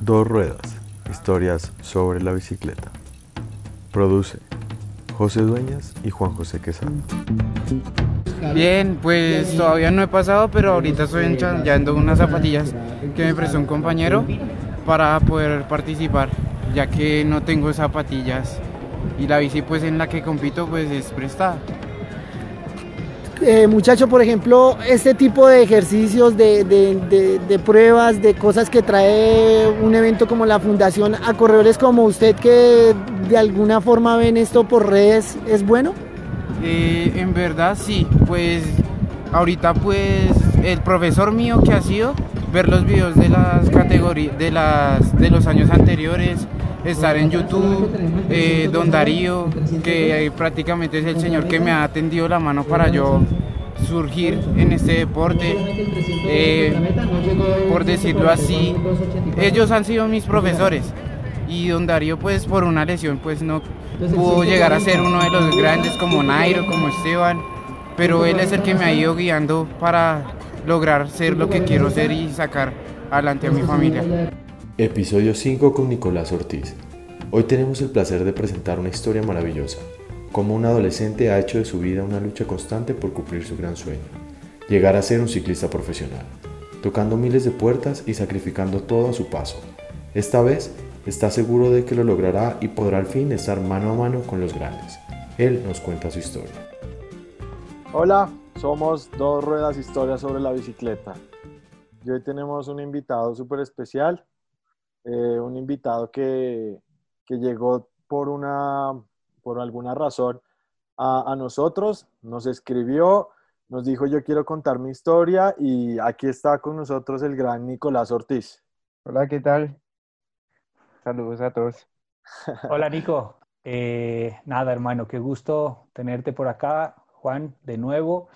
Dos ruedas, historias sobre la bicicleta. Produce José Dueñas y Juan José Quesada. Bien, pues todavía no he pasado, pero ahorita estoy ensayando unas zapatillas que me prestó un compañero para poder participar, ya que no tengo zapatillas y la bici pues en la que compito pues es prestada. Eh, muchacho, por ejemplo, este tipo de ejercicios, de, de, de, pruebas, de cosas que trae un evento como la Fundación a corredores como usted que de alguna forma ven esto por redes, ¿es bueno? Eh, en verdad sí, pues ahorita pues el profesor mío que ha sido ver los videos de las categorías de de los años anteriores estar en YouTube, eh, Don Darío, que prácticamente es el señor que me ha tendido la mano para yo surgir en este deporte, eh, por decirlo así. Ellos han sido mis profesores y Don Darío pues por una lesión pues no pudo llegar a ser uno de los grandes como Nairo, como Esteban, pero él es el que me ha ido guiando para lograr ser lo que quiero ser y sacar adelante a mi familia. Episodio 5 con Nicolás Ortiz. Hoy tenemos el placer de presentar una historia maravillosa, cómo un adolescente ha hecho de su vida una lucha constante por cumplir su gran sueño, llegar a ser un ciclista profesional, tocando miles de puertas y sacrificando todo a su paso. Esta vez está seguro de que lo logrará y podrá al fin estar mano a mano con los grandes. Él nos cuenta su historia. Hola, somos Dos Ruedas Historias sobre la Bicicleta. Y hoy tenemos un invitado súper especial eh, un invitado que, que, llegó por, una, por alguna razón a, a, nosotros, nos escribió, nos dijo yo quiero contar mi historia y aquí está con nosotros el gran Nicolás Ortiz. Hola, ¿qué tal? Saludos a todos. Hola Nico, eh, nada hermano, qué gusto tenerte por acá, Juan, de nuevo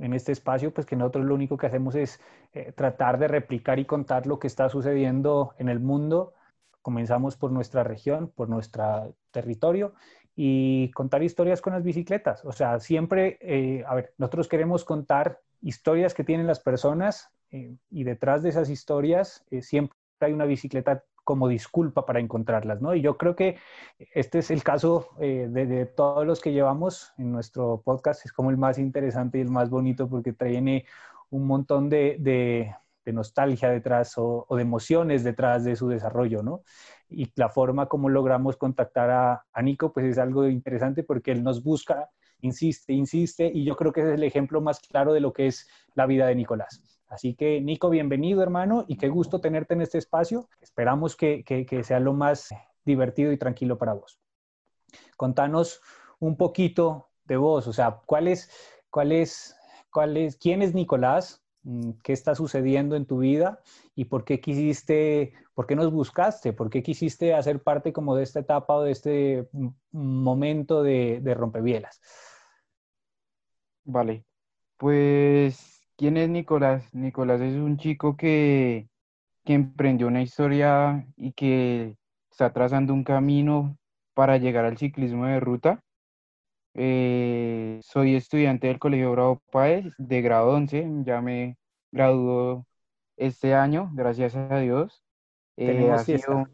en este espacio, pues que nosotros lo único que hacemos es eh, tratar de replicar y contar lo que está sucediendo en el mundo. Comenzamos por nuestra región, por nuestro territorio y contar historias con las bicicletas. O sea, siempre, eh, a ver, nosotros queremos contar historias que tienen las personas eh, y detrás de esas historias siempre hay una bicicleta como disculpa para encontrarlas, ¿no? Y yo creo que este es el caso eh, de, todos los que llevamos en nuestro podcast, es como el más interesante y el más bonito porque tiene un montón de, nostalgia detrás o, de emociones detrás de su desarrollo, ¿no? Y la forma como logramos contactar a Nico, pues es algo interesante porque él nos busca, insiste, insiste, y yo creo que es el ejemplo más claro de lo que es la vida de Nicolás. Así que, Nico, bienvenido, hermano, y qué gusto tenerte en este espacio. Esperamos que, sea lo más divertido y tranquilo para vos. Contanos un poquito de vos, o sea, ¿cuál es, cuál quién es Nicolás? Mm, ¿Qué está sucediendo en tu vida? ¿Y por qué quisiste, por qué nos buscaste? ¿Por qué quisiste hacer parte como de esta etapa o de este momento de, de rompebielas? Vale, pues ¿Quién es Nicolás? Nicolás es un chico que, emprendió una historia y que está trazando un camino para llegar al ciclismo de ruta. Eh, soy estudiante del Colegio Bravo Páez de grado 11, ya me graduó este año, gracias a Dios. Eh, ha sido,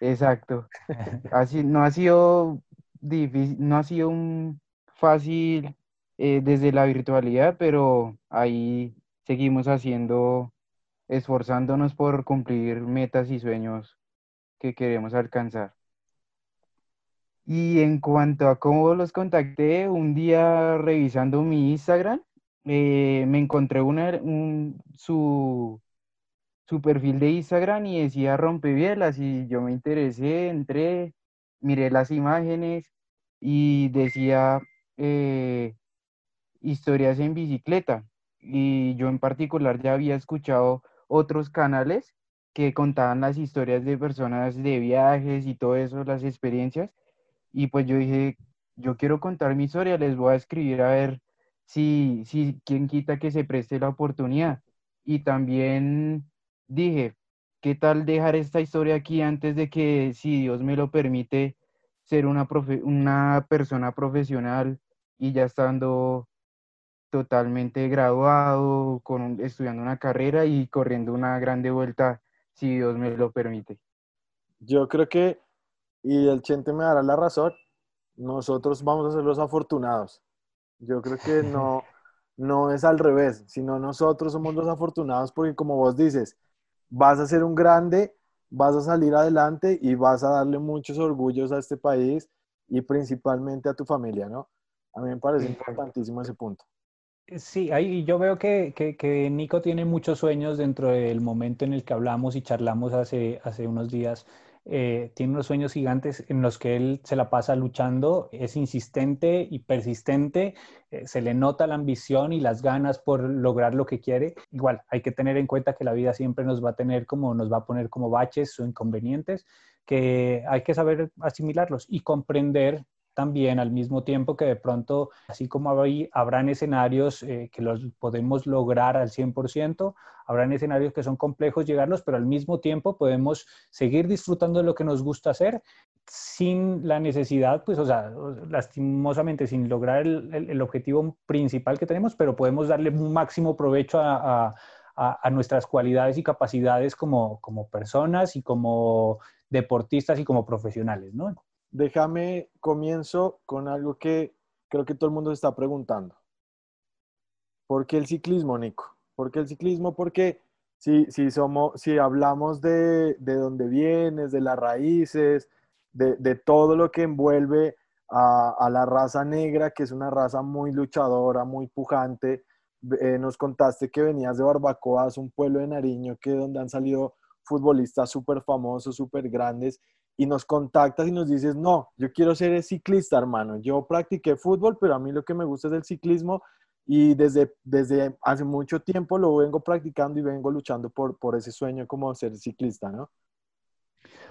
exacto. Así, no ha sido difícil, no ha sido un fácil eh, desde la virtualidad, pero ahí seguimos haciendo, esforzándonos por cumplir metas y sueños que queremos alcanzar. Y en cuanto a cómo los contacté, un día revisando mi Instagram, eh, me encontré una, su, su perfil de Instagram y decía rompebielas y yo me interesé, entré, miré las imágenes y decía eh, historias en bicicleta. Y yo en particular ya había escuchado otros canales que contaban las historias de personas de viajes y todo eso, las experiencias. Y pues yo dije, yo quiero contar mi historia, les voy a escribir a ver si, si quién quita que se preste la oportunidad. Y también dije, ¿qué tal dejar esta historia aquí antes de que, si Dios me lo permite, ser una, una persona profesional y ya estando totalmente graduado, con, estudiando una carrera y corriendo una grande vuelta si Dios me lo permite. Yo creo que, y el Chente me dará la razón, nosotros vamos a ser los afortunados. Yo creo que no, no es al revés, sino nosotros somos los afortunados porque como vos dices, vas a ser un grande, vas a salir adelante y vas a darle muchos orgullos a este país y principalmente a tu familia, ¿no? A mí me parece importantísimo ese punto. Sí, ahí yo veo que, que, Nico tiene muchos sueños dentro del momento en el que hablamos y charlamos hace, hace unos días. Eh, tiene unos sueños gigantes en los que él se la pasa luchando, es insistente y persistente, eh, se le nota la ambición y las ganas por lograr lo que quiere. Igual, hay que tener en cuenta que la vida siempre nos va a tener como, nos va a poner como baches o inconvenientes, que hay que saber asimilarlos y comprender también al mismo tiempo que de pronto, así como habrán escenarios eh, que los podemos lograr al 100%, habrán escenarios que son complejos llegarlos, pero al mismo tiempo podemos seguir disfrutando de lo que nos gusta hacer sin la necesidad, pues, o sea, lastimosamente sin lograr el, objetivo principal que tenemos, pero podemos darle un máximo provecho a, a nuestras cualidades y capacidades como, como personas y como deportistas y como profesionales, ¿no? Déjame comienzo con algo que creo que todo el mundo se está preguntando. ¿Por qué el ciclismo, Nico? ¿Por qué el ciclismo? Porque si, si, somos, si hablamos de, de dónde vienes, de las raíces, de, todo lo que envuelve a, la raza negra, que es una raza muy luchadora, muy pujante, eh, nos contaste que venías de Barbacoas, un pueblo de Nariño, que donde han salido futbolistas súper famosos, súper grandes, y nos contactas y nos dices, no, yo quiero ser ciclista, hermano. Yo practiqué fútbol, pero a mí lo que me gusta es el ciclismo y desde, desde hace mucho tiempo lo vengo practicando y vengo luchando por, por ese sueño como ser ciclista, ¿no?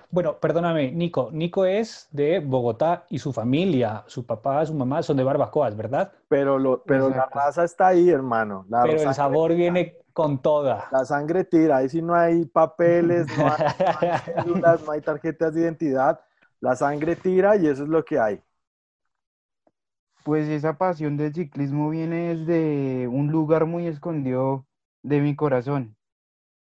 Bueno, perdóname, Nico. Nico es de Bogotá y su familia, su papá, su mamá son de Barbacoas, ¿verdad? Pero, lo, pero la raza está ahí, hermano. pero el sabor viene con toda. La sangre tira, ahí sí no hay papeles, no hay, no hay tarjetas de identidad. La sangre tira y eso es lo que hay. Pues esa pasión del ciclismo viene desde un lugar muy escondido de mi corazón.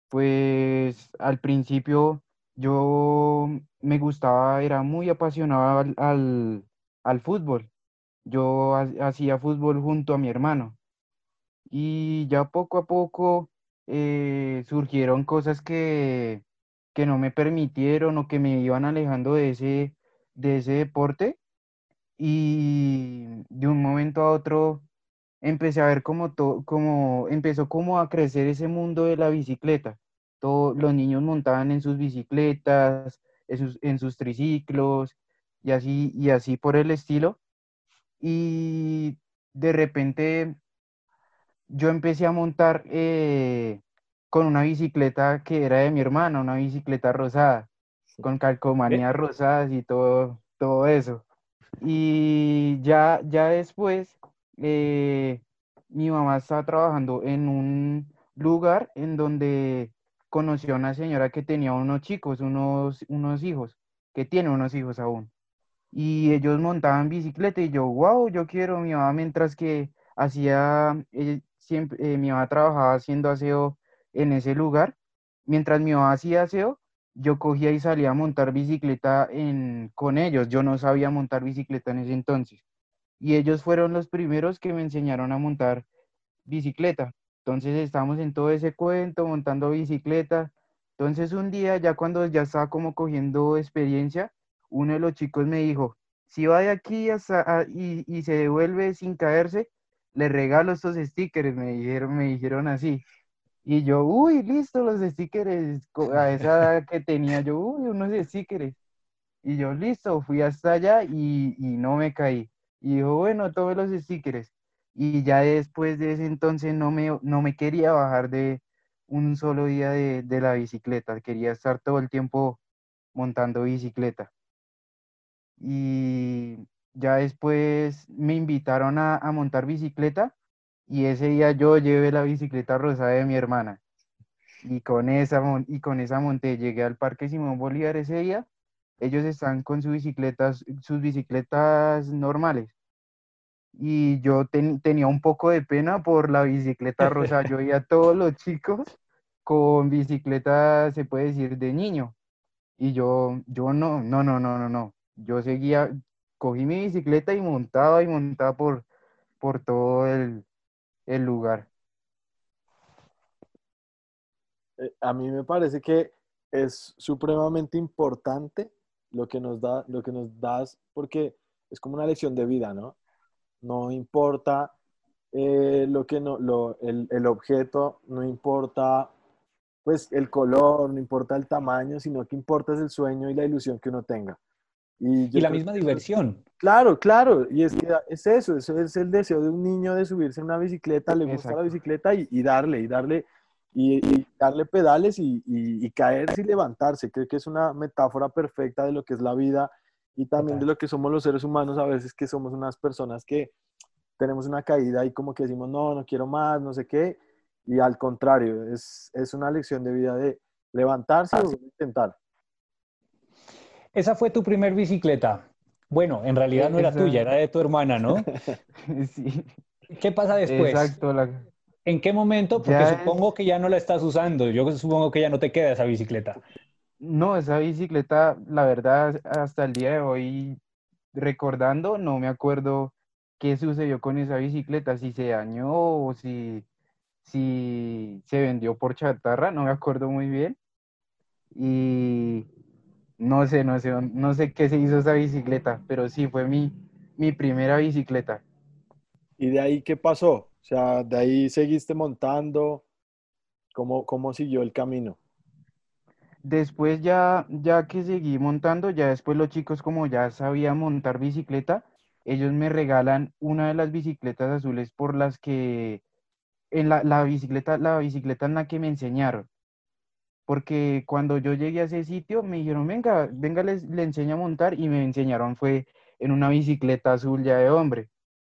Pues al principio yo me gustaba, era muy apasionado al, al, fútbol. Yo hacía fútbol junto a mi hermano. Y ya poco a poco eh, surgieron cosas que, que no me permitieron o que me iban alejando de ese, de ese deporte. Y de un momento a otro empecé a ver como, como empezó como a crecer ese mundo de la bicicleta los niños montaban en sus bicicletas, en sus, triciclos y así, y así por el estilo. Y de repente yo empecé a montar eh, con una bicicleta que era de mi hermana, una bicicleta rosada, con calcomanías rosadas y todo, todo eso. Y ya, ya después, eh, mi mamá estaba trabajando en un lugar en donde conoció a una señora que tenía unos chicos, unos, unos hijos, que tiene unos hijos aún. Y ellos montaban bicicleta y yo, wow, yo quiero, mi mamá, mientras que hacía, eh, siempre, eh, mi mamá trabajaba haciendo aseo en ese lugar, mientras mi mamá hacía aseo, yo cogía y salía a montar bicicleta en, con ellos. Yo no sabía montar bicicleta en ese entonces. Y ellos fueron los primeros que me enseñaron a montar bicicleta. Entonces estábamos en todo ese cuento, montando bicicleta. Entonces un día, ya cuando ya estaba como cogiendo experiencia, uno de los chicos me dijo, si va de aquí hasta, y, y, se devuelve sin caerse, le regalo estos stickers, me dijeron, me dijeron así. Y yo, uy, listo, los stickers, a esa edad que tenía yo, uy, unos stickers. Y yo, listo, fui hasta allá y, y no me caí. Y dijo, bueno, todos los stickers y ya después de ese entonces no me, no me quería bajar de un solo día de, la bicicleta, quería estar todo el tiempo montando bicicleta. Y ya después me invitaron a, montar bicicleta y ese día yo llevé la bicicleta rosada de mi hermana. Y con esa, y con esa monté, llegué al Parque Simón Bolívar ese día. Ellos están con sus bicicletas, sus bicicletas normales y yo tenía un poco de pena por la bicicleta rosa. Yo veía a todos los chicos con bicicleta, se puede decir, de niño. Y yo, yo no, no, no, no, no, no. Yo seguía, cogí mi bicicleta y montaba y montaba por, por todo el, el lugar. Eh, a mí me parece que es supremamente importante lo que nos da, lo que nos das, porque es como una lección de vida, ¿no? No importa eh, lo que no, lo, el, el, objeto, no importa pues el color, no importa el tamaño, sino que importa es el sueño y la ilusión que uno tenga. Y, y la misma diversión. Claro, claro, y es, es eso, eso es el deseo de un niño de subirse en una bicicleta, le gusta la bicicleta y, y, darle, y darle, y, darle pedales y, y, caerse y levantarse. Creo que es una metáfora perfecta de lo que es la vida y también de lo que somos los seres humanos a veces, que somos unas personas que tenemos una caída y como que decimos, no, no quiero más, no sé qué, y al contrario, es, es una lección de vida de levantarse o intentar. Esa fue tu primer bicicleta. Bueno, en realidad no era tuya, era de tu hermana, ¿no? sí. ¿Qué pasa después? Exacto. La... ¿En qué momento? Porque Ya supongo que ya no la estás usando. Yo supongo que ya no te queda esa bicicleta. No, esa bicicleta, la verdad, hasta el día de hoy, recordando, no me acuerdo qué sucedió con esa bicicleta, si se dañó o si, si se vendió por chatarra, no me acuerdo muy bien. Y no sé, no sé, no sé qué se hizo esa bicicleta, pero sí fue mi, mi primera bicicleta. ¿Y de ahí qué pasó? O sea, de ahí seguiste montando. ¿Cómo, cómo siguió el camino? Después ya, ya que seguí montando, ya después los chicos como ya sabían montar bicicleta, ellos me regalan una de las bicicletas azules por las que, en la, la bicicleta, la bicicleta en la que me enseñaron. Porque cuando yo llegué a ese sitio me dijeron, venga, venga, les, le enseño a montar y me enseñaron fue en una bicicleta azul ya de hombre.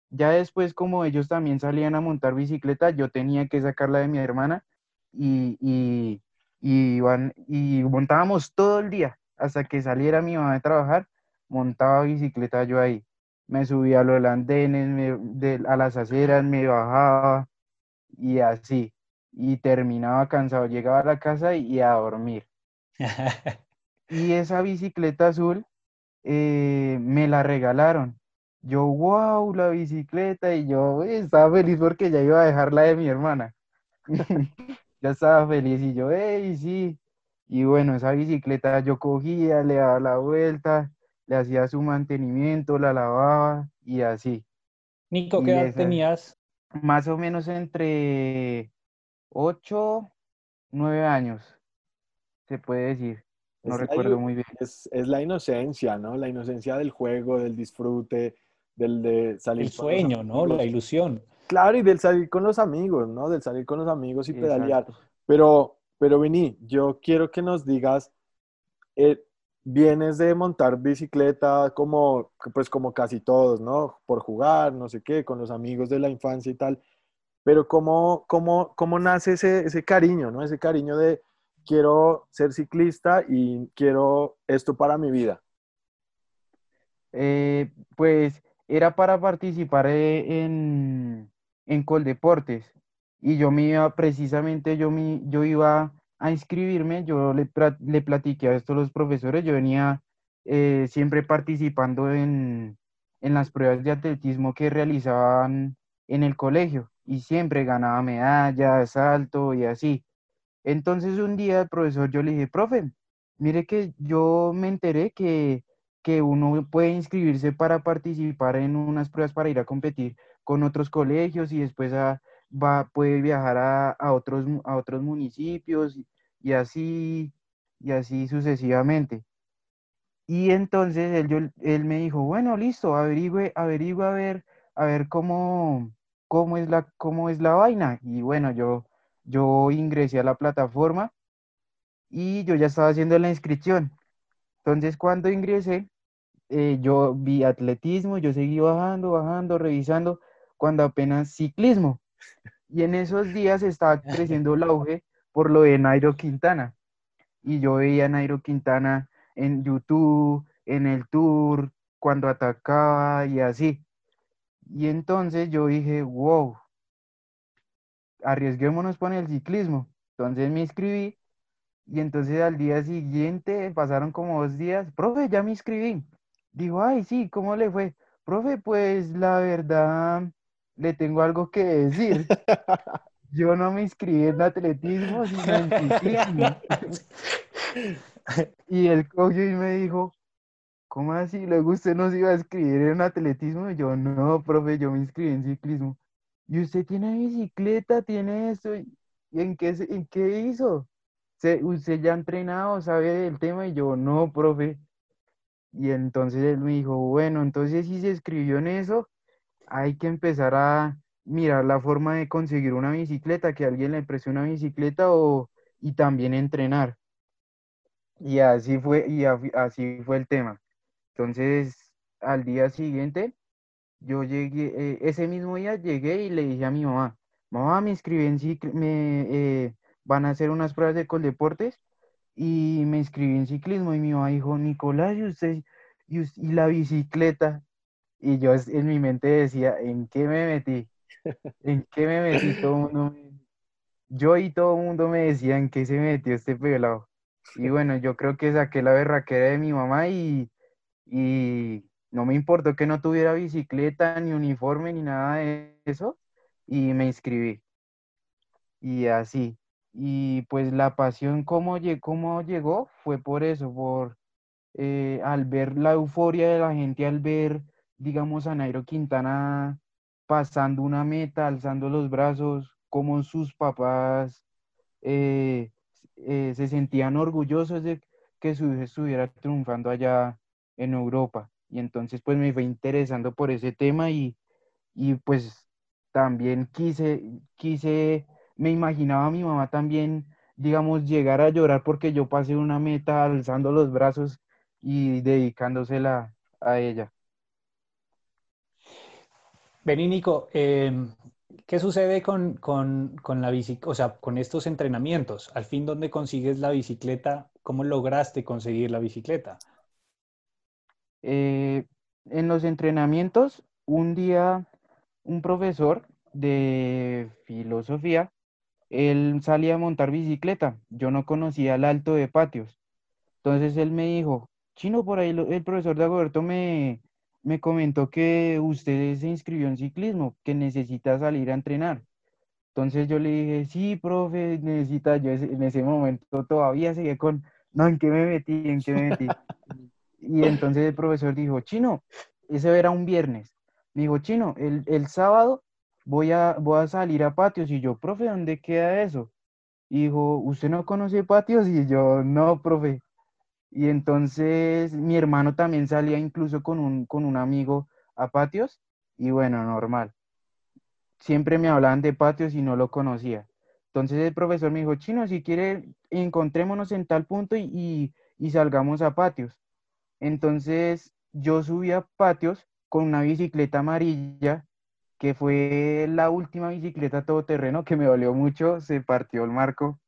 Ya después como ellos también salían a montar bicicleta, yo tenía que sacarla de mi hermana y, y y, y montábamos todo el día hasta que saliera mi mamá de trabajar, montaba bicicleta yo ahí. Me subía a los andenes, de, a las aceras, me bajaba y así. Y terminaba cansado, llegaba a la casa y, a dormir. y esa bicicleta azul eh, me la regalaron. Yo, wow, la bicicleta, y yo estaba feliz porque ya iba a dejar la de mi hermana. ya estaba feliz y yo, hey, sí. Y bueno, esa bicicleta yo cogía, le daba la vuelta, le hacía su mantenimiento, la lavaba y así. Nico, ¿qué edad tenías? Más o menos entre 8, 9 años, se puede decir. No Es la recuerdo ilu- muy bien. Es, es la inocencia, ¿no? La inocencia del juego, del disfrute, del de salir El sueño, ¿no? La ilusión. Claro, y del salir con los amigos, ¿no? Del salir con los amigos y pedalear. Exacto. Pero, pero Vini, yo quiero que nos digas, eh, vienes de montar bicicleta como, pues como casi todos, ¿no? Por jugar, no sé qué, con los amigos de la infancia y tal. Pero ¿cómo, cómo, cómo nace ese, ese cariño, ¿no? Ese cariño de quiero ser ciclista y quiero esto para mi vida. Eh, pues era para participar eh, en, en Coldeportes y yo me iba precisamente, yo, me, yo iba a inscribirme, yo le, le platiqué a esto a los profesores, yo venía eh, siempre participando en, en las pruebas de atletismo que realizaban en el colegio y siempre ganaba medallas, salto y así. Entonces un día el profesor yo le dije, profe, mire que yo me enteré que que uno puede inscribirse para participar en unas pruebas para ir a competir con otros colegios y después va, puede viajar a, a otros, a otros municipios y, y así, y así sucesivamente. Y entonces él, yo- él me dijo, bueno, listo, averigüe, averigüe a ver, a ver cómo, cómo es la, cómo es la vaina. Y bueno, yo, yo ingresé a la plataforma y yo ya estaba haciendo la inscripción. Entonces, cuando ingresé, eh, yo vi atletismo, yo seguí bajando, bajando, revisando, cuando apenas ciclismo. Y en esos días estaba creciendo el auge por lo de Nairo Quintana. Y yo veía Nairo Quintana en YouTube, en el Tour, cuando atacaba y así. Y entonces yo dije, wow, arriesguémonos con el ciclismo. Entonces me inscribí y entonces al día siguiente pasaron como dos días, profe, ya me inscribí. Dijo, ay, sí, ¿cómo le fue? Profe, pues la verdad, le tengo algo que decir. Yo no me inscribí en atletismo, sino en ciclismo. y cogió y me dijo, ¿cómo así? Luego usted no se iba a inscribir en atletismo. Y yo, no, profe, yo me inscribí en ciclismo. ¿Y usted tiene bicicleta? ¿Tiene eso? ¿Y en qué, en qué hizo? ¿Usted ya ha entrenado? ¿Sabe del tema? Y yo, no, profe. Y entonces él me dijo, bueno, entonces si se escribió en eso, hay que empezar a mirar la forma de conseguir una bicicleta, que alguien le preste una bicicleta o, y también entrenar. Y así fue, y así fue el tema. Entonces, al día siguiente, yo llegué, eh, ese mismo día llegué y le dije a mi mamá, mamá, me inscribí en me eh, van a hacer unas pruebas de Coldeportes y me inscribí en ciclismo y mi mamá dijo, Nicolás, ¿y usted, y, y la bicicleta? Y yo en mi mente decía, ¿en qué me metí? ¿En qué me metí? Todo mundo Yo y todo el mundo me decía, ¿en qué se metió este pelado? Y bueno, yo creo que saqué la berraquera de mi mamá y, y no me importó que no tuviera bicicleta, ni uniforme, ni nada de eso, y me inscribí. Y así. Y pues la pasión, ¿cómo, llegó? Fue por eso, por eh, al ver la euforia de la gente, al ver, digamos, a Nairo Quintana pasando una meta, alzando los brazos, como sus papás eh, eh, se sentían orgullosos de que su hijo estuviera triunfando allá en Europa. Y entonces pues me fue interesando por ese tema y, y pues también quise, quise, me imaginaba a mi mamá también, digamos, llegar a llorar porque yo pasé una meta alzando los brazos y dedicándosela a ella. Vení, Nico, em, ¿qué sucede con, la bicicleta, o sea, con estos entrenamientos? Al fin, ¿dónde consigues la bicicleta? ¿Cómo lograste conseguir la bicicleta? Eh, en los entrenamientos, un día un profesor de filosofía, él salía a montar bicicleta. Yo no conocía el alto de patios. Entonces él me dijo, Chino, por ahí el profesor de Agoberto me, me comentó que usted se inscribió en ciclismo, que necesita salir a entrenar. Entonces yo le dije, sí, profe, necesita, yo en ese momento todavía seguía con, no, ¿en qué me metí? ¿En qué me metí? y entonces el profesor dijo, Chino, eso era un viernes. Me dijo, Chino, el, el sábado voy a, voy a salir a patios. Y yo, profe, ¿dónde queda eso? Y dijo, ¿usted no conoce patios? Y yo, no, profe. Y entonces mi hermano también salía incluso con un, con un amigo a patios y bueno, normal. Siempre me hablaban de patios y no lo conocía. Entonces el profesor me dijo, chino, si quiere, encontrémonos en tal punto y, y, salgamos a patios. Entonces yo subí a patios con una bicicleta amarilla, que fue la última bicicleta todoterreno que me dolió mucho, se partió el marco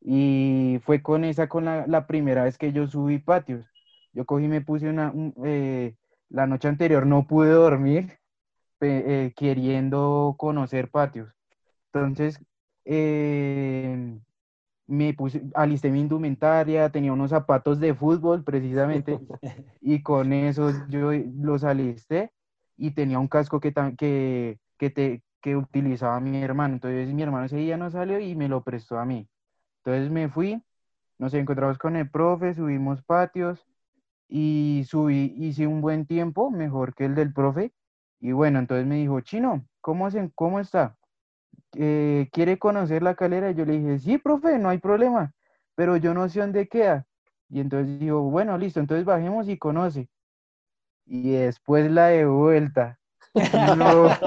y fue con esa, con la, primera vez que yo subí patios. Yo cogí me puse una, eh, la noche anterior no pude dormir eh, queriendo conocer patios. Entonces, eh, me puse, alisté mi indumentaria, tenía unos zapatos de fútbol precisamente, y con eso yo los alisté y tenía un casco que, que, que, te, que utilizaba mi hermano. Entonces mi hermano ese día no salió y me lo prestó a mí. Entonces me fui, nos encontramos con el profe, subimos patios y subí, hice un buen tiempo, mejor que el del profe. Y bueno, entonces me dijo, Chino, ¿cómo, hacen, cómo está? Eh, ¿Quiere conocer la calera? Y yo le dije, sí, profe, no hay problema, pero yo no sé dónde queda. Y entonces dijo, bueno, listo, entonces bajemos y conoce. Y después la de vuelta. No.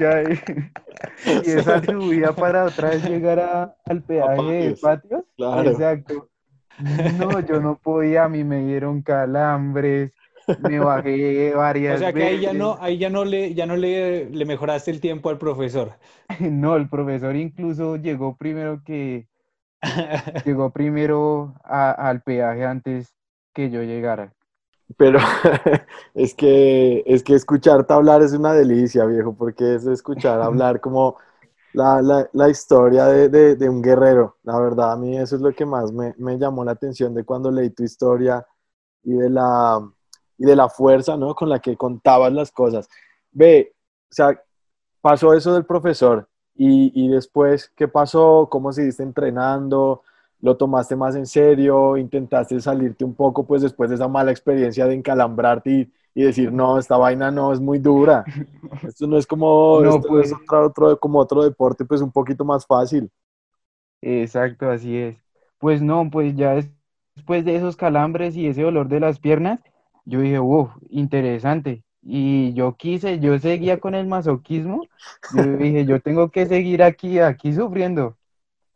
y esa subida para otra vez llegar al peaje de patios. Exacto. No, yo no podía, a mí me dieron calambres, me bajé varias veces. O sea que ahí ya no, ahí ya no le, ya no le, le mejoraste el tiempo al profesor. No, el profesor incluso llegó primero que llegó primero al peaje antes que yo llegara. Pero es que, es que escucharte hablar es una delicia, viejo, porque es escuchar hablar como la, la, la historia de, de, de, un guerrero. La verdad, a mí eso es lo que más me, me, llamó la atención de cuando leí tu historia y de la, y de la fuerza ¿no? con la que contabas las cosas. Ve, o sea, pasó eso del profesor y, y después, ¿qué pasó? ¿Cómo seguiste entrenando? ¿Lo tomaste más en serio? ¿Intentaste salirte un poco pues después de esa mala experiencia de encalambrarte y y decir, no, esta vaina no es muy dura. Esto no es como, no, pues, es otro, otro, como otro deporte, pues un poquito más fácil. Exacto, así es. Pues no, pues ya después de esos calambres y ese dolor de las piernas, yo dije, uff, interesante. Y yo quise, yo seguía con el masoquismo. Yo dije, yo tengo que seguir aquí, aquí sufriendo.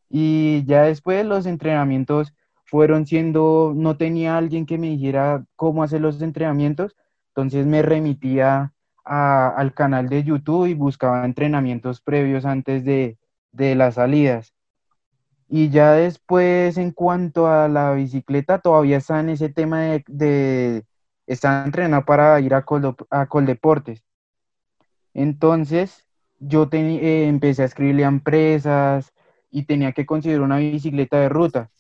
Y ya después los entrenamientos fueron siendo, no tenía alguien que me dijera cómo hacer los entrenamientos, entonces me remitía al canal de YouTube y buscaba entrenamientos previos antes de, las salidas. Y ya después, en cuanto a la bicicleta, todavía está en ese tema de, de está entrenado para ir a, a Coldeportes. Entonces, yo eh, empecé a escribirle a empresas y tenía que conseguir una bicicleta de ruta.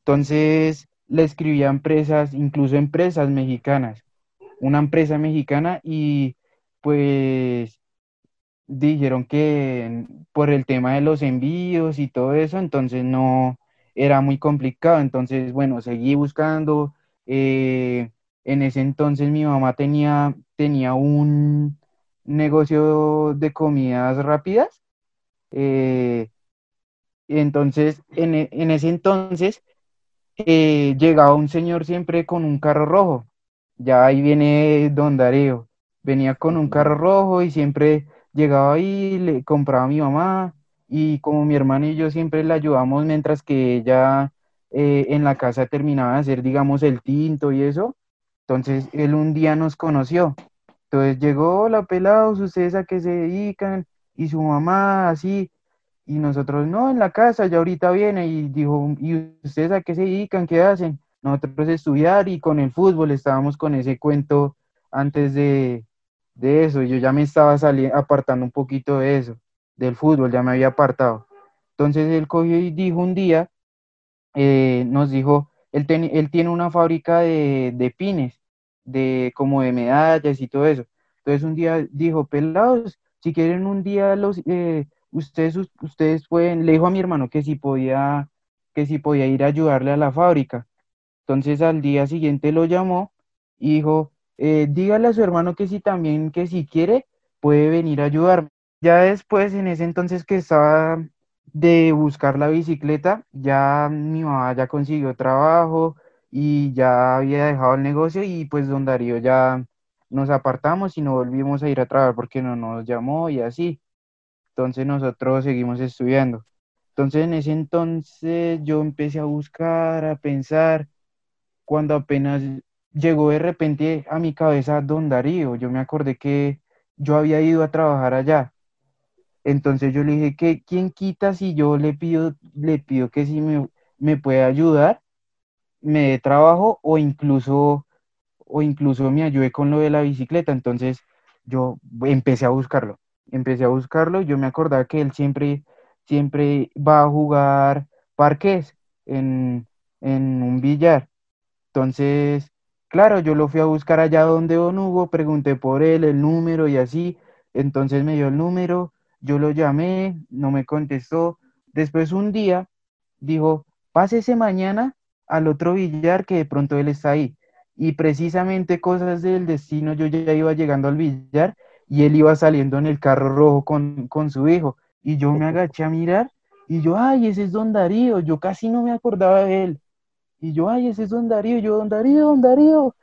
Entonces, le escribí a empresas, incluso empresas mexicanas una empresa mexicana y pues dijeron que por el tema de los envíos y todo eso, entonces no era muy complicado. Entonces, bueno, seguí buscando. Eh, en ese entonces mi mamá tenía, tenía un negocio de comidas rápidas. Eh, entonces, en, e, ese entonces, eh, llegaba un señor siempre con un carro rojo ya ahí viene Don Darío. Venía con un carro rojo y siempre llegaba ahí, le compraba a mi mamá y como mi hermana y yo siempre le ayudamos mientras que ella eh, en la casa terminaba de hacer, digamos, el tinto y eso. Entonces él un día nos conoció. Entonces llegó la pelados, ustedes a qué se dedican y su mamá así. Y nosotros, no, en la casa, ya ahorita viene y dijo, ¿y ustedes a qué se dedican? ¿Qué hacen? nosotros estudiar y con el fútbol estábamos con ese cuento antes de, de eso. Yo ya me estaba saliendo, apartando un poquito de eso, del fútbol, ya me había apartado. Entonces él cogió y dijo un día, eh, nos dijo, él, él tiene una fábrica de, de, pines, de como de medallas y todo eso. Entonces un día dijo, pelados, si quieren un día los, eh, ustedes, ustedes pueden, le dijo a mi hermano que si podía, que si podía ir a ayudarle a la fábrica. Entonces al día siguiente lo llamó y dijo, eh, dígale a su hermano que si también, que si quiere, puede venir a ayudarme. Ya después, en ese entonces que estaba de buscar la bicicleta, ya mi mamá ya consiguió trabajo y ya había dejado el negocio y pues don Darío ya nos apartamos y no volvimos a ir a trabajar porque no nos llamó y así. Entonces nosotros seguimos estudiando. Entonces en ese entonces yo empecé a buscar, a pensar cuando apenas llegó de repente a mi cabeza Don Darío, yo me acordé que yo había ido a trabajar allá. Entonces yo le dije que quién quita si yo le pido, le pido que si me, me puede ayudar, me dé trabajo o incluso, o incluso me ayude con lo de la bicicleta. Entonces yo empecé a buscarlo, empecé a buscarlo. Yo me acordaba que él siempre, siempre va a jugar parques en, en un billar. Entonces, claro, yo lo fui a buscar allá donde Don Hugo, pregunté por él, el número y así. Entonces me dio el número, yo lo llamé, no me contestó. Después un día dijo, pásese mañana al otro billar que de pronto él está ahí. Y precisamente cosas del destino, yo ya iba llegando al billar y él iba saliendo en el carro rojo con, con su hijo. Y yo me agaché a mirar y yo, ay, ese es Don Darío, yo casi no me acordaba de él. Y yo, ay, ese es don Darío. yo, don Darío, don Darío.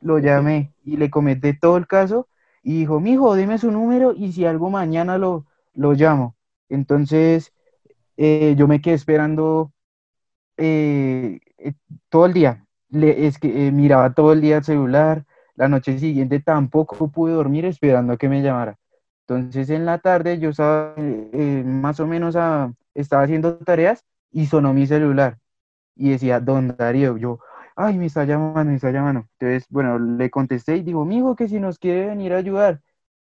Lo llamé y le comenté todo el caso. Y dijo, mijo, dime su número y si algo mañana lo, lo llamo. Entonces, eh, yo me quedé esperando eh, eh, todo el día. Le, es que miraba todo el día el celular. La noche siguiente tampoco pude dormir esperando a que me llamara. Entonces, en la tarde yo estaba más o menos estaba haciendo tareas y sonó mi celular y decía, don Darío, yo, ay, me está llamando, me está llamando. Entonces, bueno, le contesté y dijo, mijo, que si nos quiere venir a ayudar.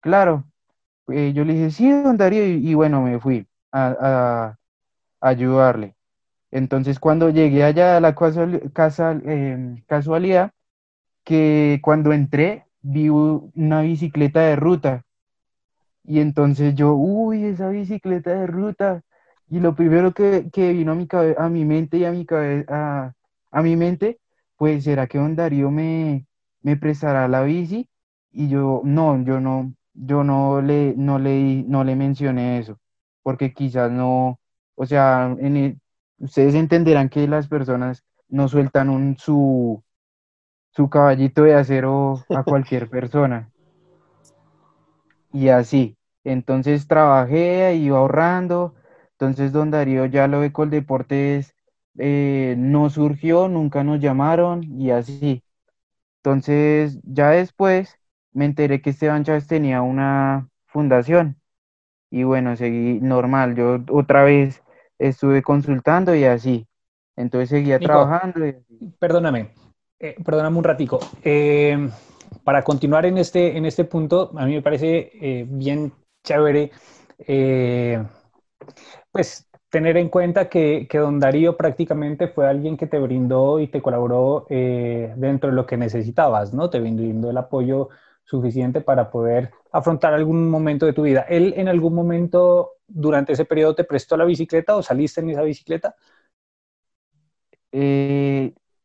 Claro, eh, yo le dije, sí, don Darío, y, bueno, me fui. a, ayudarle. Entonces cuando llegué allá a la casa, em, casualidad, que cuando entré vi una bicicleta de ruta. Y entonces yo, uy, esa bicicleta de ruta. Y lo primero que, vino a mi, a mi mente y a mi, cabeza, a, mi mente, pues, ¿será que don Darío me, me prestará la bici? Y yo, no, yo no, yo no le, no le, no le mencioné eso, porque quizás no, o sea, en ustedes entenderán que las personas no sueltan un, su, su caballito de acero a cualquier persona. Y así. Entonces trabajé, iba ahorrando. Entonces don Darío ya lo de Coldeportes eh, no surgió, nunca nos llamaron y así. Entonces ya después me enteré que Esteban Chávez tenía una fundación. Y bueno, seguí normal. Yo otra vez estuve consultando y así. Entonces seguía trabajando. Perdóname, eh, perdóname un ratico. Eh, para continuar en este, en este punto, a mí me parece eh, bien chévere, pues tener en cuenta que, que, don Darío prácticamente fue alguien que te brindó y te colaboró dentro de lo que necesitabas, ¿no? Te brindó el apoyo suficiente para poder afrontar algún momento de tu vida. ¿Él en algún momento durante ese periodo te prestó la bicicleta o saliste en esa bicicleta?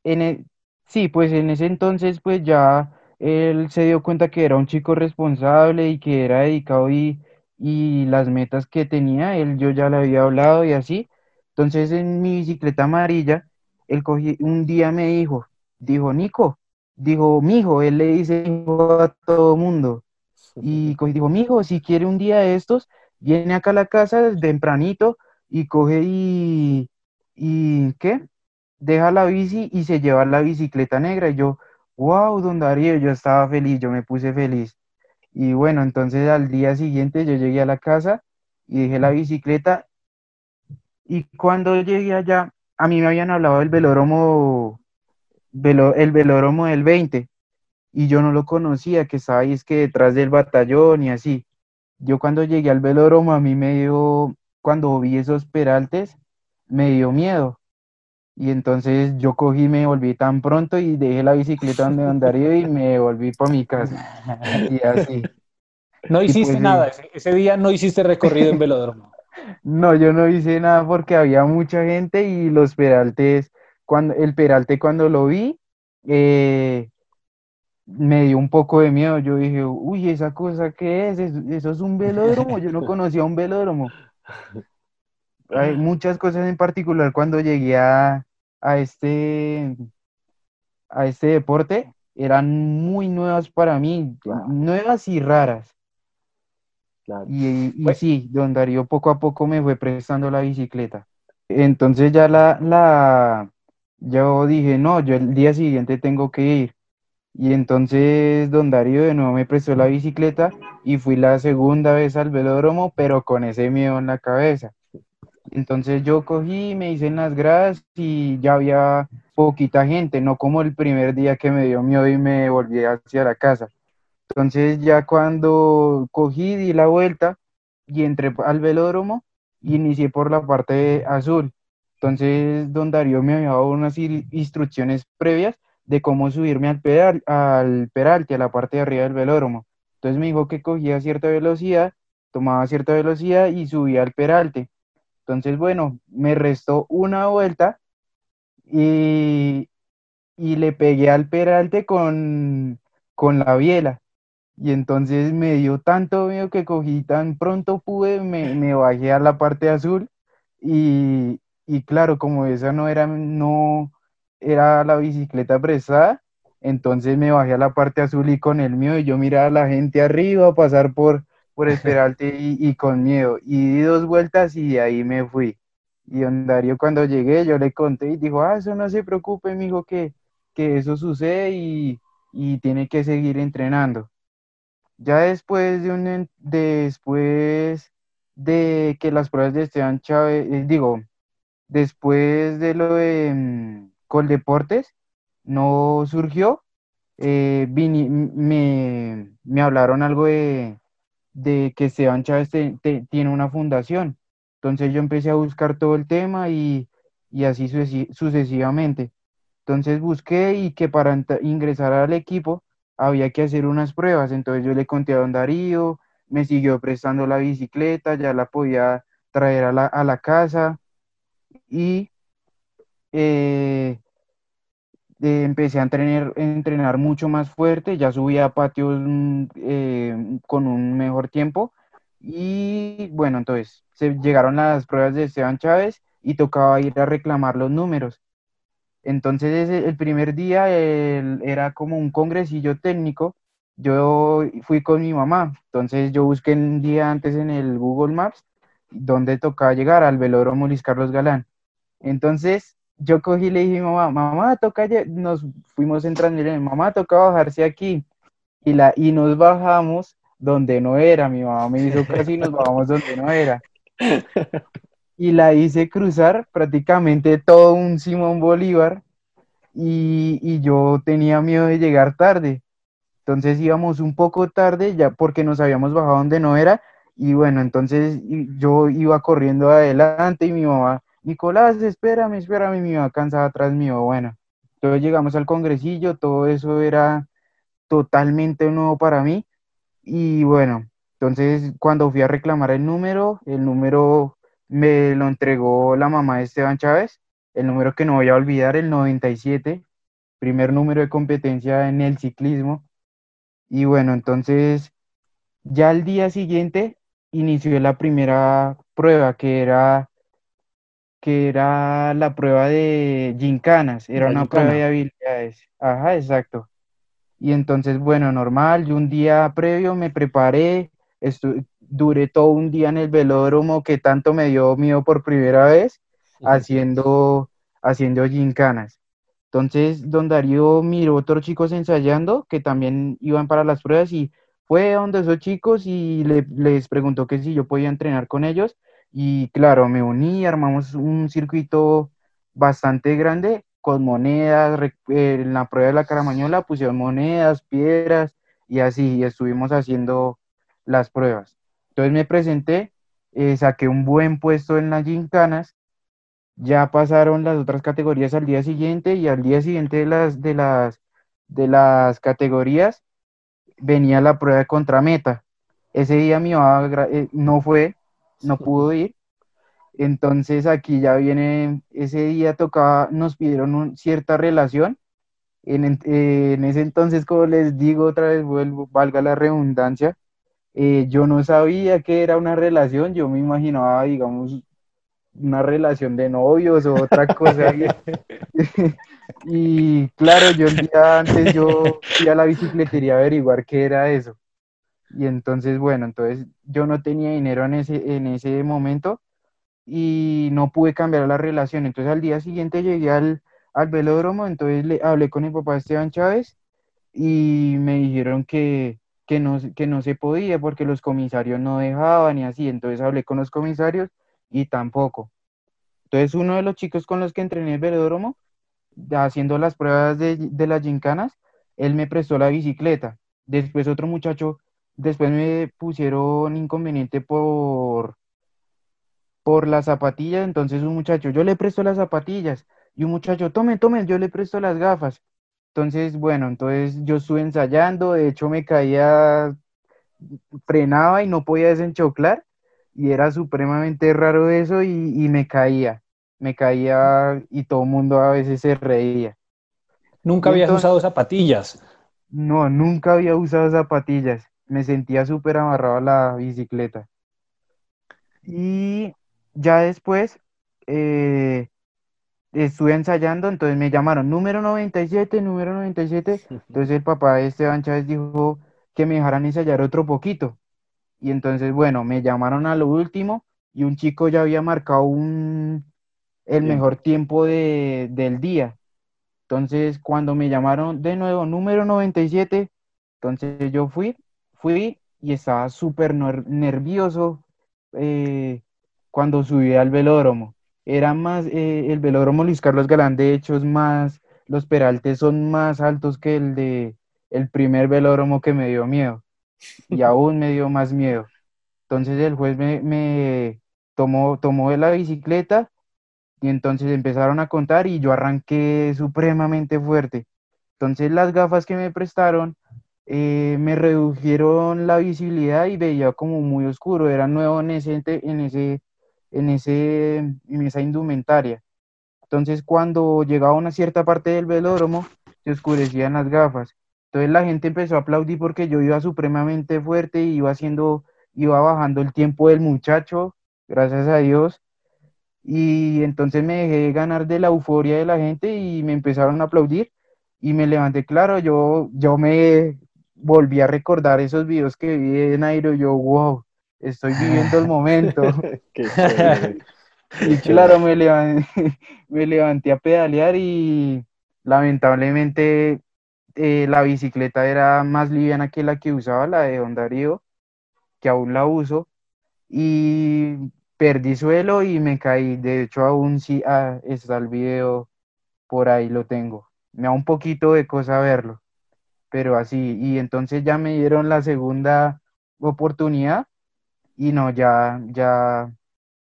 en Sí, pues en ese entonces pues ya él se dio cuenta que era un chico responsable y que era dedicado y, y las metas que tenía, él yo ya le había hablado y así. Entonces en mi bicicleta amarilla, él cogí, un día me dijo, dijo, Nico, dijo, mijo, él le dice a todo mundo. Y dijo, mijo, si quiere un día de estos, viene acá a la casa tempranito y coge y, y ¿qué? deja la bici y se lleva la bicicleta negra. Y yo, wow, don Darío, yo estaba feliz, yo me puse feliz. Y bueno, entonces al día siguiente yo llegué a la casa y dejé la bicicleta. Y cuando llegué allá, a mí me habían hablado del velódromo, el velódromo del 20, y yo no lo conocía, que estaba ahí es que detrás del batallón y así. Yo cuando llegué al velódromo, a mí me dio, cuando vi esos peraltes, me dio miedo y entonces yo cogí, me volví tan pronto y dejé la bicicleta donde andaría y me volví para mi casa. Y así. No hiciste pues nada, ese, día no hiciste recorrido en velódromo. No, yo no hice nada porque había mucha gente y los peraltes, cuando, el peralte cuando lo vi, eh, me dio un poco de miedo. Yo dije, uy, ¿esa cosa qué es? ¿Eso, es un velódromo? Yo no conocía un velódromo hay muchas cosas en particular cuando llegué a, este, a este deporte, eran muy nuevas para mí, nuevas y raras. Y, pues sí, don Darío poco a poco me fue prestando la bicicleta. Entonces ya la, la, yo dije, no, yo el día siguiente tengo que ir. Y entonces don Darío de nuevo me prestó la bicicleta y fui la segunda vez al velódromo, pero con ese miedo en la cabeza. Entonces yo cogí, me hice en las gradas y ya había poquita gente, no como el primer día que me dio miedo y me volví hacia la casa. Entonces ya cuando cogí, di la vuelta y entré al velódromo, inicié por la parte azul. Entonces don Darío me había dado unas instrucciones previas de cómo subirme al, pedal, al peralte, a la parte de arriba del velódromo. Entonces me dijo que cogía cierta velocidad, tomaba cierta velocidad y subía al peralte. Entonces, bueno, me restó una vuelta y, le pegué al peralte con, con la biela. Y entonces me dio tanto miedo que cogí tan pronto pude, me, bajé a la parte azul y, claro, como esa no era, no era la bicicleta prestada, entonces me bajé a la parte azul y con el miedo y yo miraba a la gente arriba pasar por, por esperarte y, con miedo. Y di dos vueltas y de ahí me fui. Y don Darío cuando llegué yo le conté y dijo, ah, eso no se preocupe, mijo, que, que eso sucede y, tiene que seguir entrenando. Ya después de un después de que las pruebas de Esteban Chávez, eh, digo, después de lo de mm, Coldeportes, no surgió, eh, me, me hablaron algo de, de que Esteban Chávez tiene una fundación. Entonces yo empecé a buscar todo el tema y, y así sucesivamente. Entonces busqué y que para ingresar al equipo había que hacer unas pruebas. Entonces yo le conté a don Darío, me siguió prestando la bicicleta, ya la podía traer a la, a la casa y eh, empecé a entrenar, mucho más fuerte, ya subía a patios mm, eh, con un mejor tiempo y bueno, entonces se llegaron las pruebas de Esteban Chávez y tocaba ir a reclamar los números. Entonces el primer día era como un congresillo técnico. Yo fui con mi mamá, entonces yo busqué un día antes en el Google Maps donde tocaba llegar al velódromo Luis Carlos Galán. Entonces yo cogí y le dije mamá, mamá, toca, nos fuimos le dije, mamá, toca bajarse aquí. Y, la, y nos bajamos donde no era, mi mamá me hizo casi nos bajamos donde no era. Y la hice cruzar prácticamente todo un Simón Bolívar y, y yo tenía miedo de llegar tarde. Entonces íbamos un poco tarde ya porque nos habíamos bajado donde no era y bueno, entonces yo iba corriendo adelante y mi mamá Nicolás, espérame, espérame, mi mamá cansada atrás mío. Bueno, entonces llegamos al congresillo, todo eso era totalmente nuevo para mí. Y bueno, entonces cuando fui a reclamar el número, el número me lo entregó la mamá de Esteban Chávez, el número que no voy a olvidar, el 97, primer número de competencia en el ciclismo. Y bueno, entonces ya al día siguiente inició la primera prueba que era que era la prueba de gincanas, era una prueba de habilidades. Ajá, exacto. Y entonces, bueno, normal, yo un día previo me preparé, duré todo un día en el velódromo que tanto me dio miedo por primera vez, haciendo, haciendo gincanas. Entonces, don Darío miró otros chicos ensayando que también iban para las pruebas y fue donde esos chicos y les preguntó que si yo podía entrenar con ellos y claro, me uní, armamos un circuito bastante grande con monedas, eh, en la prueba de la caramañola pusieron monedas, piedras y así, estuvimos haciendo las pruebas. Entonces me presenté, eh, saqué un buen puesto en las gincanas, ya pasaron las otras categorías al día siguiente y al día siguiente de las, de las, de las categorías venía la prueba de contrameta. Ese día mi mamá eh, no fue, no pudo ir. Entonces aquí ya viene, ese día tocaba, nos pidieron cierta relación. En, en, ese entonces, como les digo otra vez, vuelvo, valga la redundancia, eh, yo no sabía que era una relación, yo me imaginaba, digamos, una relación de novios o otra cosa. y claro, yo el día antes yo fui a la bicicletería a averiguar qué era eso. Y entonces, bueno, entonces yo no tenía dinero en ese, en ese momento y no pude cambiar la relación. Entonces al día siguiente llegué al, al velódromo, entonces le hablé con mi papá Esteban Chávez y me dijeron que, que, no, que no se podía porque los comisarios no dejaban y así. Entonces hablé con los comisarios y tampoco. Entonces uno de los chicos con los que entrené el velódromo, haciendo las pruebas de, de las gincanas, él me prestó la bicicleta. Después otro muchacho Después me pusieron inconveniente por, por las zapatillas, entonces un muchacho, yo le presto las zapatillas y un muchacho, tome, tome, yo le presto las gafas. Entonces, bueno, entonces yo estuve ensayando, de hecho me caía, frenaba y no podía desenchoclar y era supremamente raro eso y, me caía, me caía y todo el mundo a veces se reía. ¿Nunca habías usado zapatillas? No, nunca había usado zapatillas me sentía súper amarrado a la bicicleta. Y ya después eh, estuve ensayando, entonces me llamaron número 97, número 97. Entonces el papá de Esteban Chávez dijo que me dejaran ensayar otro poquito. Y entonces, bueno, me llamaron a lo último y un chico ya había marcado un, el mejor tiempo de, del día. Entonces, cuando me llamaron de nuevo, número 97, entonces yo fui fui y estaba súper nervioso eh, cuando subí al velódromo. Era más, eh, el velódromo Luis Carlos Galán, de hecho, es más, los peraltes son más altos que el de el primer velódromo que me dio miedo. Y aún me dio más miedo. Entonces el juez me, tomó, tomó de la bicicleta y entonces empezaron a contar y yo arranqué supremamente fuerte. Entonces las gafas que me prestaron eh, me redujeron la visibilidad y veía como muy oscuro, era nuevo en ese, en ese, en ese, en esa indumentaria. Entonces cuando llegaba a una cierta parte del velódromo, se oscurecían las gafas. Entonces la gente empezó a aplaudir porque yo iba supremamente fuerte y iba haciendo, iba bajando el tiempo del muchacho, gracias a Dios. Y entonces me dejé ganar de la euforia de la gente y me empezaron a aplaudir y me levanté, claro, yo, yo me volví a recordar esos videos que vi en Nairo yo, wow, estoy viviendo el momento. y claro, me levanté, me levanté a pedalear y lamentablemente eh, la bicicleta era más liviana que la que usaba, la de Honda que aún la uso. Y perdí suelo y me caí. De hecho, aún sí ah, está el video, por ahí lo tengo. Me da un poquito de cosa verlo, pero así. Y entonces ya me dieron la segunda oportunidad y no, ya, ya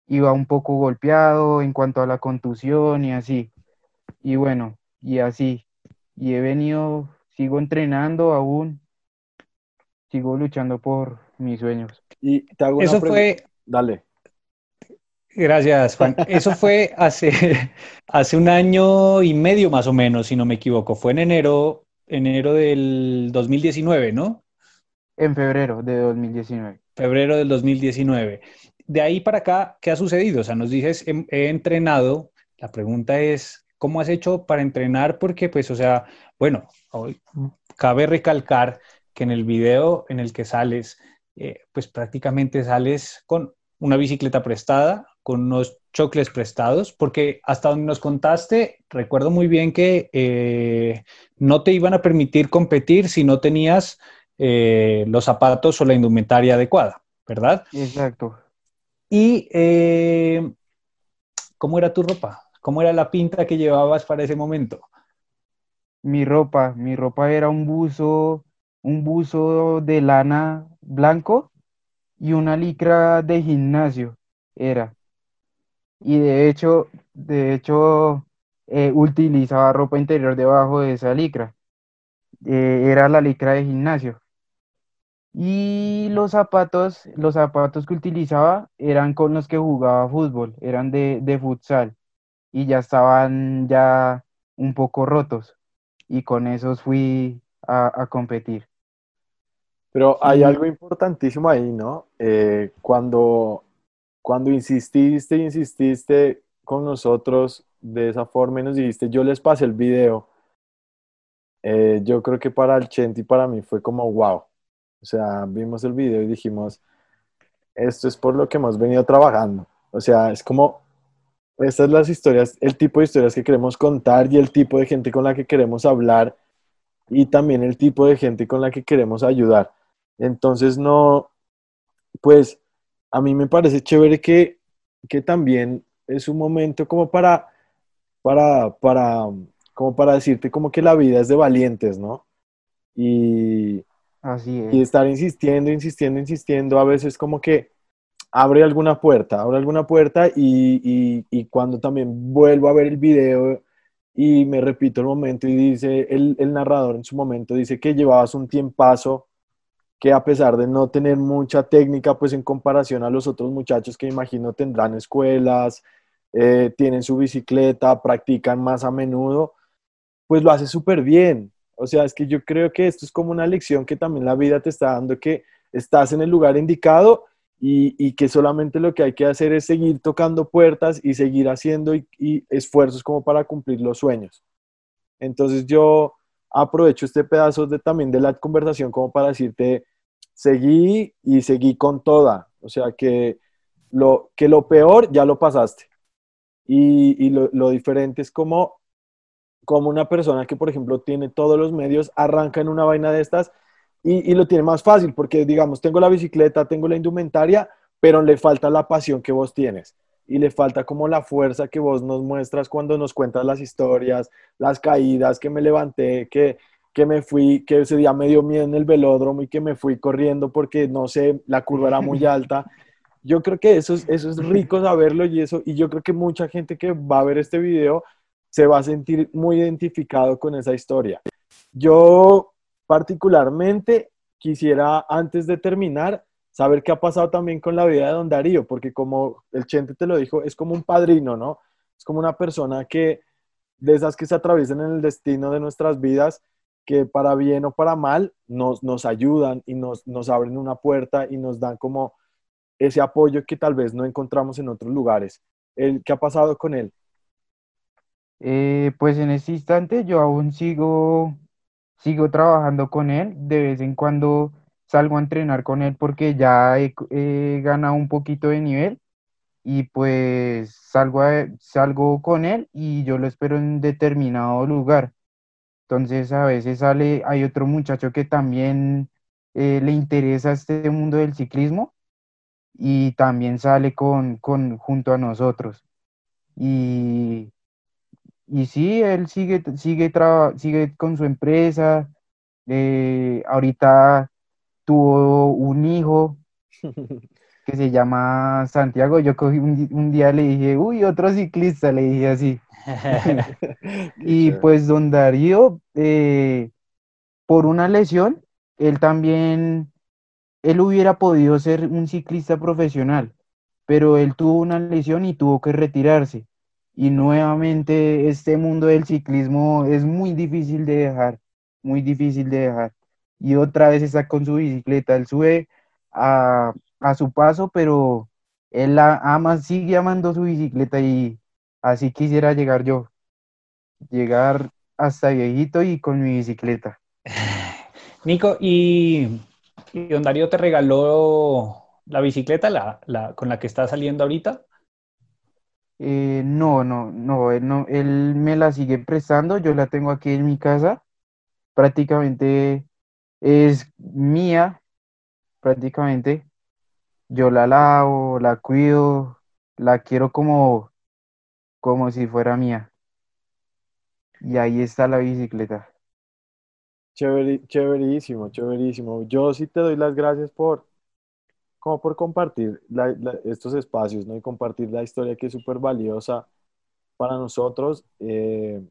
iba un poco golpeado en cuanto a la contusión y así. Y bueno, y así. Y he venido, sigo entrenando aún, sigo luchando por mis sueños. Y te hago Eso fue... Dale. Gracias, Juan. Eso fue hace, hace un año y medio más o menos, si no me equivoco. Fue en enero, enero del 2019, ¿no? En febrero de 2019. Febrero del 2019. De ahí para acá, ¿qué ha sucedido? O sea, nos dices, he, he entrenado. La pregunta es, ¿cómo has hecho para entrenar? Porque, pues, o sea, bueno, hoy cabe recalcar que en el video en el que sales, eh, pues prácticamente sales con una bicicleta prestada, con unos chocles prestados, porque hasta donde nos contaste, recuerdo muy bien que eh, no te iban a permitir competir si no tenías eh, los zapatos o la indumentaria adecuada, ¿verdad? Exacto. ¿Y eh, cómo era tu ropa? ¿Cómo era la pinta que llevabas para ese momento? Mi ropa, mi ropa era un buzo, un buzo de lana blanco y una licra de gimnasio, era. Y de hecho, de hecho, eh, utilizaba ropa interior debajo de esa licra. Eh, era la licra de gimnasio. Y los zapatos, los zapatos que utilizaba eran con los que jugaba fútbol, eran de, de futsal y ya estaban ya un poco rotos y con esos fui a, a competir. Pero hay algo importantísimo ahí, ¿no? Eh, cuando, cuando insististe insististe con nosotros de esa forma y nos dijiste, yo les pasé el video, eh, yo creo que para el Chente y para mí fue como wow. O sea, vimos el video y dijimos, esto es por lo que hemos venido trabajando. O sea, es como, estas son las historias, el tipo de historias que queremos contar y el tipo de gente con la que queremos hablar y también el tipo de gente con la que queremos ayudar. Entonces, no, pues a mí me parece chévere que, que también es un momento como para, para, para, como para decirte como que la vida es de valientes, ¿no? Y, Así es. y estar insistiendo, insistiendo, insistiendo, a veces como que abre alguna puerta, abre alguna puerta y, y, y cuando también vuelvo a ver el video y me repito el momento y dice, el, el narrador en su momento dice que llevabas un tiempazo que a pesar de no tener mucha técnica, pues en comparación a los otros muchachos que imagino tendrán escuelas, eh, tienen su bicicleta, practican más a menudo, pues lo hace súper bien. O sea, es que yo creo que esto es como una lección que también la vida te está dando, que estás en el lugar indicado y, que solamente lo que hay que hacer es seguir tocando puertas y seguir haciendo y, esfuerzos como para cumplir los sueños. Entonces yo aprovecho este pedazo de, también de la conversación como para decirte, seguí y seguí con toda. O sea, que lo, que lo peor ya lo pasaste. Y, y lo, lo, diferente es como, como una persona que, por ejemplo, tiene todos los medios, arranca en una vaina de estas y, y lo tiene más fácil, porque, digamos, tengo la bicicleta, tengo la indumentaria, pero le falta la pasión que vos tienes y le falta como la fuerza que vos nos muestras cuando nos cuentas las historias, las caídas, que me levanté, que, que me fui, que ese día me dio miedo en el velódromo y que me fui corriendo porque, no sé, la curva era muy alta. yo creo que eso es, eso es rico saberlo y eso, y yo creo que mucha gente que va a ver este video se va a sentir muy identificado con esa historia. Yo particularmente quisiera, antes de terminar, saber qué ha pasado también con la vida de don Darío, porque como el Chente te lo dijo, es como un padrino, ¿no? Es como una persona que, de esas que se atraviesan en el destino de nuestras vidas, que para bien o para mal nos, nos ayudan y nos, nos abren una puerta y nos dan como ese apoyo que tal vez no encontramos en otros lugares. El, ¿Qué ha pasado con él? Eh, pues en este instante yo aún sigo, sigo trabajando con él. De vez en cuando salgo a entrenar con él porque ya he, ganado un poquito de nivel y pues salgo, salgo con él y yo lo espero en determinado lugar. Entonces a veces sale, hay otro muchacho que también eh, le interesa este mundo del ciclismo y también sale con, con junto a nosotros. Y, y sí, él sigue, sigue, sigue con su empresa. Eh, ahorita tuvo un hijo que se llama Santiago. Yo cogí un, día le dije, uy, otro ciclista, le dije así. y pues don Darío, eh, por una lesión, él también, él hubiera podido ser un ciclista profesional, pero él tuvo una lesión y tuvo que retirarse. Y nuevamente este mundo del ciclismo es muy difícil de dejar, muy difícil de dejar. Y otra vez está con su bicicleta, él sube a, a su paso, pero él la ama, sigue amando su bicicleta y así quisiera llegar yo, llegar hasta viejito y con mi bicicleta. Nico, ¿y, don Darío te regaló la bicicleta la, la, con la que está saliendo ahorita? Eh, no, no, no él, no, él me la sigue prestando, yo la tengo aquí en mi casa, prácticamente es mía, prácticamente. Yo la lavo, la cuido, la quiero como, como si fuera mía. Y ahí está la bicicleta. chéverísimo, chéverísimo. Yo sí te doy las gracias por, como por compartir estos espacios, ¿no? Y compartir la historia que es súper valiosa para nosotros. Eh,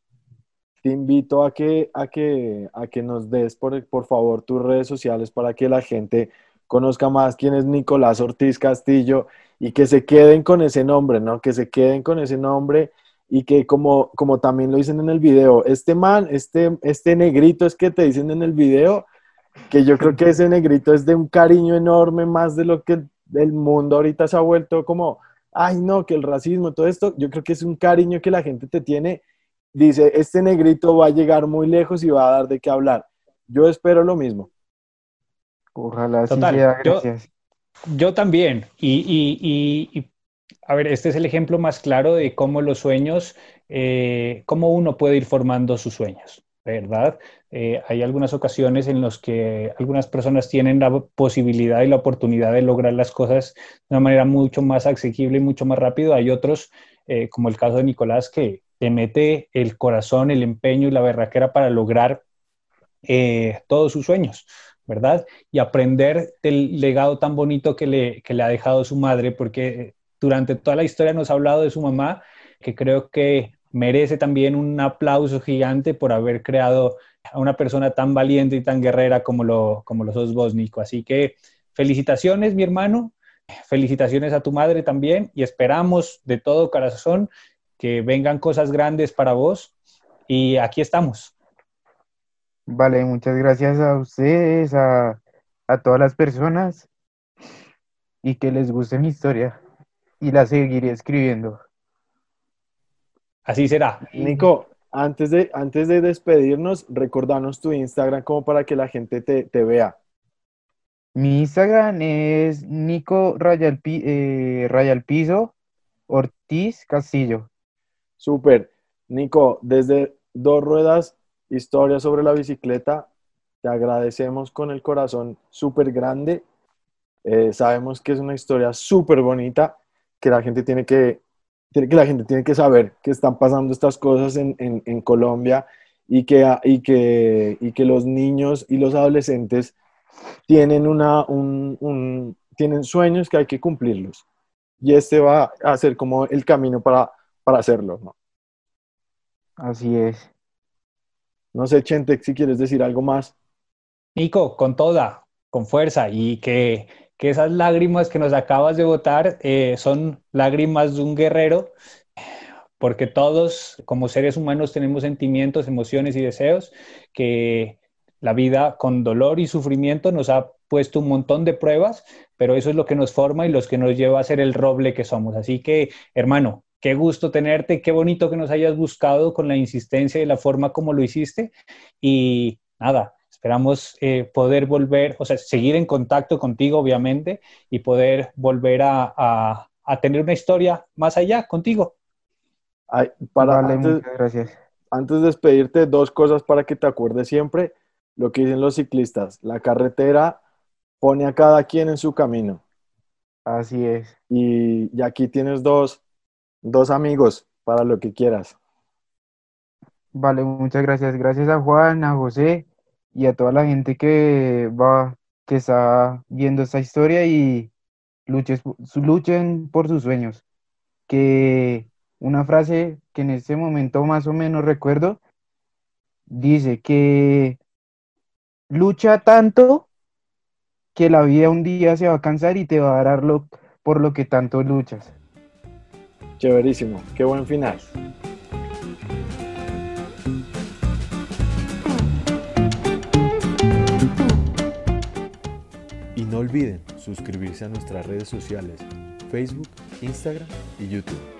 te invito a que, a que, a que nos des, por, por favor, tus redes sociales para que la gente conozca más quién es Nicolás Ortiz Castillo y que se queden con ese nombre, ¿no? Que se queden con ese nombre y que como, como también lo dicen en el video, este man, este, este negrito es que te dicen en el video, que yo creo que ese negrito es de un cariño enorme, más de lo que el mundo ahorita se ha vuelto como, ay no, que el racismo, todo esto, yo creo que es un cariño que la gente te tiene dice, este negrito va a llegar muy lejos y va a dar de qué hablar. Yo espero lo mismo. Ojalá Total, sea, gracias. Yo, también. Y, a ver, este es el ejemplo más claro de cómo los sueños, eh, cómo uno puede ir formando sus sueños, ¿verdad? Eh, hay algunas ocasiones en las que algunas personas tienen la posibilidad y la oportunidad de lograr las cosas de una manera mucho más asequible y mucho más rápido. Hay otros, eh, como el caso de Nicolás, que, te mete el corazón, el empeño y la berraquera para lograr eh, todos sus sueños, ¿verdad? Y aprender del legado tan bonito que le, que le ha dejado su madre, porque durante toda la historia nos ha hablado de su mamá, que creo que merece también un aplauso gigante por haber creado a una persona tan valiente y tan guerrera como lo, como lo sos vos, Nico. Así que felicitaciones, mi hermano, felicitaciones a tu madre también y esperamos de todo corazón que vengan cosas grandes para vos y aquí estamos. Vale, muchas gracias a ustedes, a, todas las personas y que les guste mi historia y la seguiré escribiendo. Así será. Nico, antes de, antes de despedirnos, recordanos tu Instagram como para que la gente te, vea. Mi Instagram es Nico Rayal, eh, Rayal Piso Ortiz Castillo. Súper. Nico, desde dos ruedas, historia sobre la bicicleta, te agradecemos con el corazón súper grande. Eh, sabemos que es una historia súper bonita, que la gente tiene que, que la gente tiene que saber que están pasando estas cosas en, en, Colombia y que, y, que, y que los niños y los adolescentes tienen, una, un, tienen sueños que hay que cumplirlos. Y este va a ser como el camino para, para hacerlo, ¿no? Así es. No sé, Chente, si quieres decir algo más. Nico, con toda, con fuerza y que, que esas lágrimas que nos acabas de botar eh, son lágrimas de un guerrero, porque todos como seres humanos tenemos sentimientos, emociones y deseos que la vida con dolor y sufrimiento nos ha puesto un montón de pruebas, pero eso es lo que nos forma y los que nos lleva a ser el roble que somos. Así que, hermano, qué gusto tenerte, qué bonito que nos hayas buscado con la insistencia y la forma como lo hiciste. Y nada, esperamos eh, poder volver, o sea, seguir en contacto contigo, obviamente, y poder volver a, tener una historia más allá contigo. para antes, gracias. Antes de despedirte, dos cosas para que te acuerdes siempre. Lo que dicen los ciclistas, la carretera pone a cada quien en su camino. Así es. Y, y aquí tienes dos, dos amigos para lo que quieras. Vale, muchas gracias. Gracias a Juan, a José y a toda la gente que va, que está viendo esta historia y luches, luchen por sus sueños. Que una frase que en este momento más o menos recuerdo dice que lucha tanto que la vida un día se va a cansar y te va a dar lo, por lo que tanto luchas. Chéverísimo, qué buen final. No olviden suscribirse a nuestras redes sociales, Facebook, Instagram y YouTube.